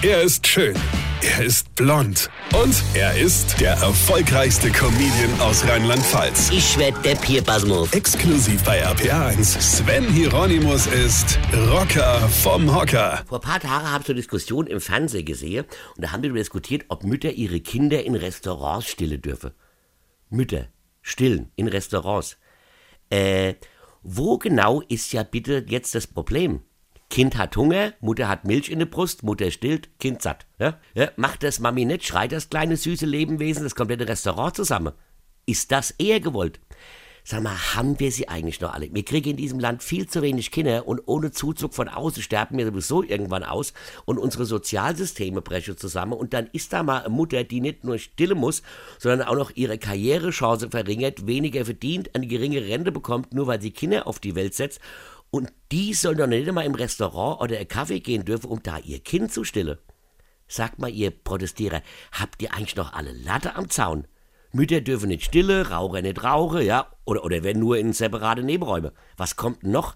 Er ist schön. Er ist blond. Und er ist der erfolgreichste Comedian aus Rheinland-Pfalz. Ich werd der Pierpasmus. Exklusiv bei RPA1. Sven Hieronymus ist Rocker vom Hocker. Vor ein paar Tagen habe ich eine Diskussion im Fernsehen gesehen und da haben wir darüber diskutiert, ob Mütter ihre Kinder in Restaurants stillen dürfen. Mütter stillen in Restaurants. Äh, wo genau ist ja bitte jetzt das Problem? Kind hat Hunger, Mutter hat Milch in der Brust, Mutter stillt, Kind satt. Ja? Ja, macht das Mami nicht, schreit das kleine süße Lebewesen das komplette Restaurant zusammen. Ist das eher gewollt? Sag mal, haben wir sie eigentlich noch alle? Wir kriegen in diesem Land viel zu wenig Kinder und ohne Zuzug von außen sterben wir sowieso irgendwann aus und unsere Sozialsysteme brechen zusammen und dann ist da mal eine Mutter, die nicht nur stillen muss, sondern auch noch ihre Karrierechance verringert, weniger verdient, eine geringe Rente bekommt, nur weil sie Kinder auf die Welt setzt und die soll doch nicht einmal im Restaurant oder einen Kaffee gehen dürfen, um da ihr Kind zu stillen. Sagt mal, ihr Protestierer, habt ihr eigentlich noch alle Latte am Zaun? Mütter dürfen nicht stille, Raucher nicht rauchen, ja, oder, oder wenn nur in separate Nebenräume. Was kommt noch?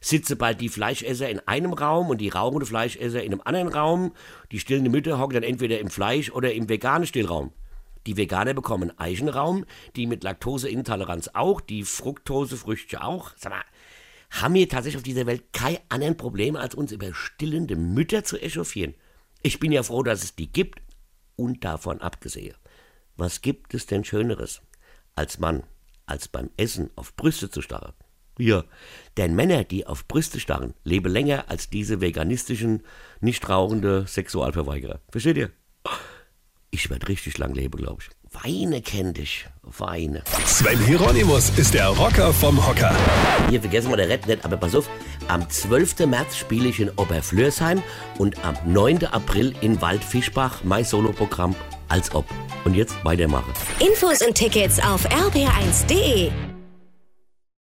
Sitze bald die Fleischesser in einem Raum und die rauchende Fleischesser in einem anderen Raum. Die stillende Mütter hocken dann entweder im Fleisch- oder im veganen Stillraum. Die Veganer bekommen Eichenraum, die mit Laktoseintoleranz auch, die Fructosefrüchte auch. Sag mal, haben wir tatsächlich auf dieser Welt kein anderen Problem, als uns über stillende Mütter zu echauffieren? Ich bin ja froh, dass es die gibt und davon abgesehen. Was gibt es denn Schöneres, als Mann, als beim Essen auf Brüste zu starren? Ja, denn Männer, die auf Brüste starren, leben länger als diese veganistischen, nicht rauchende Sexualverweigerer. Versteht ihr? Ich werde richtig lang leben, glaube ich. Weine kennt dich. Weine. Sven Hieronymus ist der Rocker vom Hocker. Hier vergessen wir der Red nicht, aber pass auf. Am 12. März spiele ich in Oberflörsheim und am 9. April in Waldfischbach mein Soloprogramm als ob. Und jetzt weitermachen. Infos und Tickets auf rb1.de.